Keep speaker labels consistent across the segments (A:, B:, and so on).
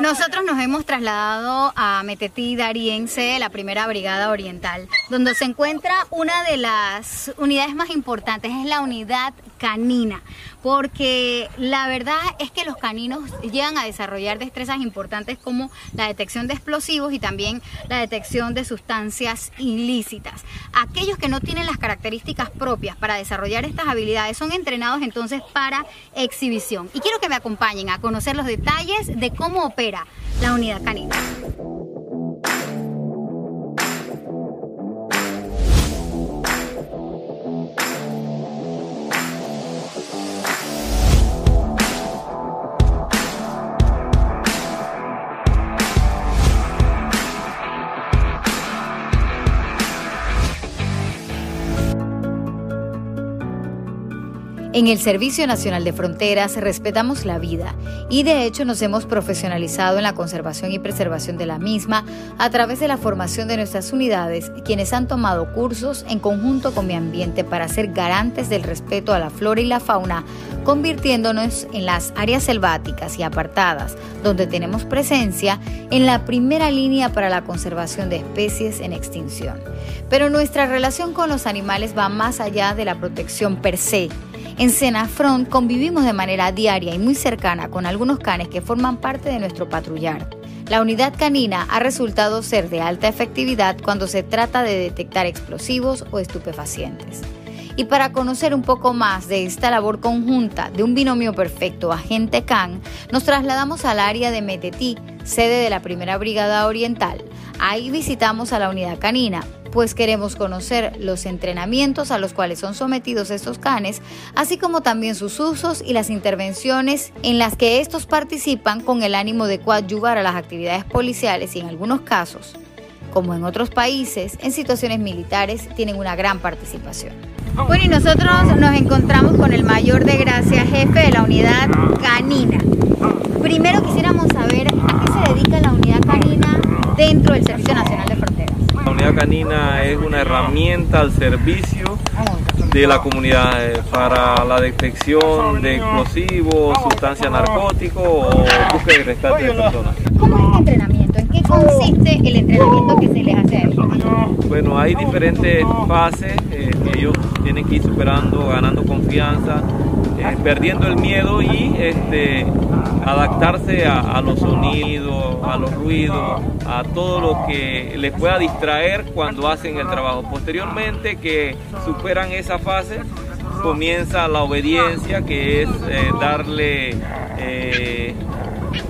A: Nosotros nos hemos trasladado a Metetí Dariense, la primera brigada oriental, donde se encuentra una de las unidades más importantes, es la unidad canina, porque la verdad es que los caninos llegan a desarrollar destrezas importantes como la detección de explosivos y también la detección de sustancias ilícitas. Aquellos que no tienen las características propias para desarrollar estas habilidades son entrenados entonces para exhibición. Y quiero que me acompañen a conocer los detalles de cómo opera la unidad canina. En el Servicio Nacional de Fronteras respetamos la vida y de hecho nos hemos profesionalizado en la conservación y preservación de la misma a través de la formación de nuestras unidades, quienes han tomado cursos en conjunto con mi ambiente para ser garantes del respeto a la flora y la fauna, convirtiéndonos en las áreas selváticas y apartadas donde tenemos presencia en la primera línea para la conservación de especies en extinción. Pero nuestra relación con los animales va más allá de la protección per se en Senafront convivimos de manera diaria y muy cercana con algunos canes que forman parte de nuestro patrullar. La unidad canina ha resultado ser de alta efectividad cuando se trata de detectar explosivos o estupefacientes. Y para conocer un poco más de esta labor conjunta de un binomio perfecto agente-can, nos trasladamos al área de Metetí, sede de la Primera Brigada Oriental. Ahí visitamos a la unidad canina, pues queremos conocer los entrenamientos a los cuales son sometidos estos canes, así como también sus usos y las intervenciones en las que estos participan con el ánimo de coadyuvar a las actividades policiales y en algunos casos, como en otros países, en situaciones militares tienen una gran participación. Bueno, y nosotros nos encontramos con el mayor de gracia, jefe de la unidad canina. Primero quisiéramos saber a qué se dedica la unidad canina dentro del Servicio Nacional de Fronteras.
B: La unidad canina es una herramienta al servicio de la comunidad eh, para la detección de explosivos, sustancias narcóticos o búsqueda y rescate de personas.
A: ¿Cómo es este entrenamiento? ¿En qué consiste el entrenamiento que se les hace
B: Bueno, hay diferentes fases eh, que ellos tienen que ir superando, ganando confianza, eh, perdiendo el miedo y este, adaptarse a, los sonidos, a los ruidos, a todo lo que les pueda distraer cuando hacen el trabajo. Posteriormente que superan esa fase, comienza la obediencia, que es eh, darle eh,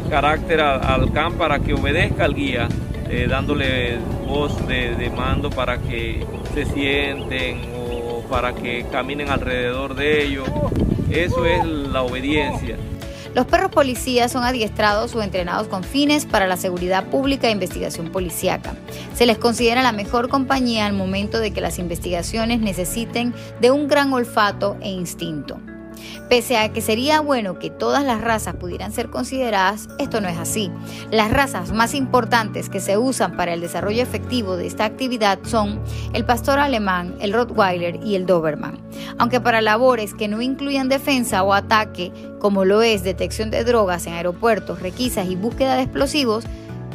B: carácter al can para que obedezca al guía, dándole voz de, de mando para que se sienten o para que caminen alrededor de ellos. Eso es la obediencia.
A: Los perros policías son adiestrados o entrenados con fines para la seguridad pública e investigación policíaca. Se les considera la mejor compañía al momento de que las investigaciones necesiten de un gran olfato e instinto. Pese a que sería bueno que todas las razas pudieran ser consideradas, esto no es así. Las razas más importantes que se usan para el desarrollo efectivo de esta actividad son el pastor alemán, el Rottweiler y el Doberman. Aunque para labores que no incluyan defensa o ataque, como lo es detección de drogas en aeropuertos, requisas y búsqueda de explosivos,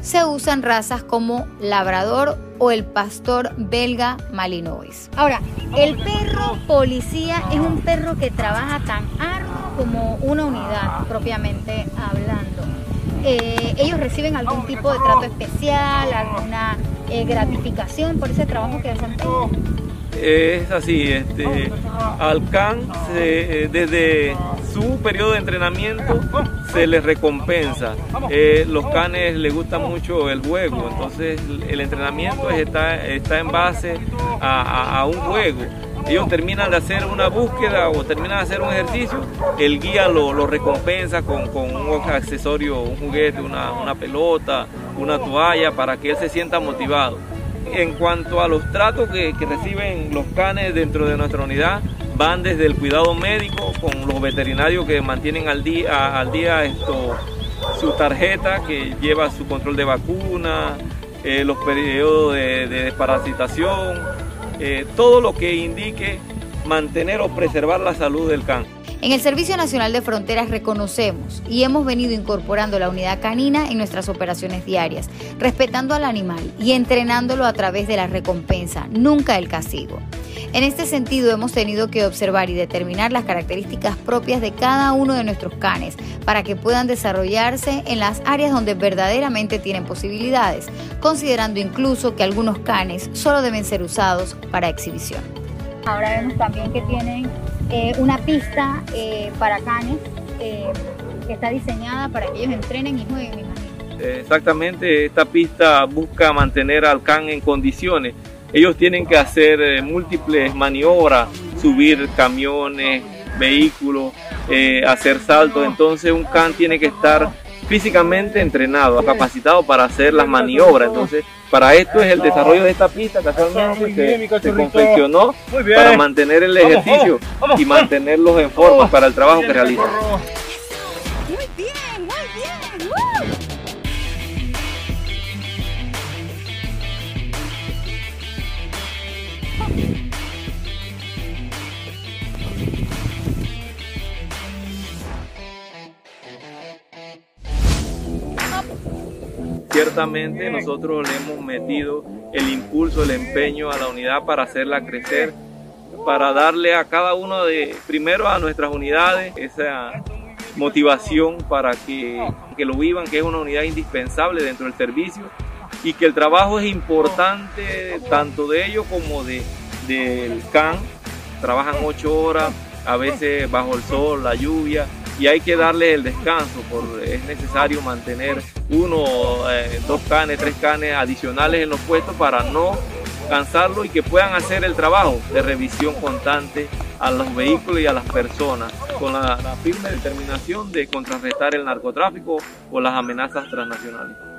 A: se usan razas como labrador o el pastor belga malinois. Ahora, el perro policía es un perro que trabaja tan arduo como una unidad propiamente hablando. Eh, ellos reciben algún tipo de trato especial, alguna eh, gratificación por ese trabajo que hacen.
B: Es así, este, Alcan eh, desde su periodo de entrenamiento se les recompensa. Eh, los canes les gusta mucho el juego, entonces el entrenamiento está, está en base a, un juego. Ellos terminan de hacer una búsqueda o terminan de hacer un ejercicio, el guía lo, recompensa con, un accesorio, un juguete, una, pelota, una toalla para que él se sienta motivado. En cuanto a los tratos que, reciben los canes dentro de nuestra unidad, van desde el cuidado médico con los veterinarios que mantienen al día, al día su tarjeta que lleva su control de vacuna, eh, los periodos de, desparasitación, eh, todo lo que indique mantener o preservar la salud del can.
A: En el Servicio Nacional de Fronteras reconocemos y hemos venido incorporando la unidad canina en nuestras operaciones diarias, respetando al animal y entrenándolo a través de la recompensa, nunca el castigo. En este sentido, hemos tenido que observar y determinar las características propias de cada uno de nuestros canes para que puedan desarrollarse en las áreas donde verdaderamente tienen posibilidades, considerando incluso que algunos canes solo deben ser usados para exhibición.
C: Ahora vemos también que tienen eh, una pista eh, para canes eh, que está diseñada para que ellos entrenen y jueguen,
B: Exactamente, esta pista busca mantener al can en condiciones. Ellos tienen que hacer múltiples maniobras, subir camiones, vehículos, hacer saltos. Entonces un can tiene que estar físicamente entrenado, capacitado para hacer las maniobras. Entonces, para esto es el desarrollo de esta pista casualmente que se confeccionó para mantener el ejercicio y mantenerlos en forma para el trabajo que realizan. Ciertamente nosotros le hemos metido el impulso, el empeño a la unidad para hacerla crecer, para darle a cada uno de, primero a nuestras unidades, esa motivación para que, que lo vivan, que es una unidad indispensable dentro del servicio y que el trabajo es importante tanto de ellos como de, del CAN. Trabajan ocho horas, a veces bajo el sol, la lluvia, y hay que darle el descanso, porque es necesario mantener uno, eh, dos canes, tres canes adicionales en los puestos para no cansarlo y que puedan hacer el trabajo de revisión constante a los vehículos y a las personas con la firme determinación de contrarrestar el narcotráfico o las amenazas transnacionales.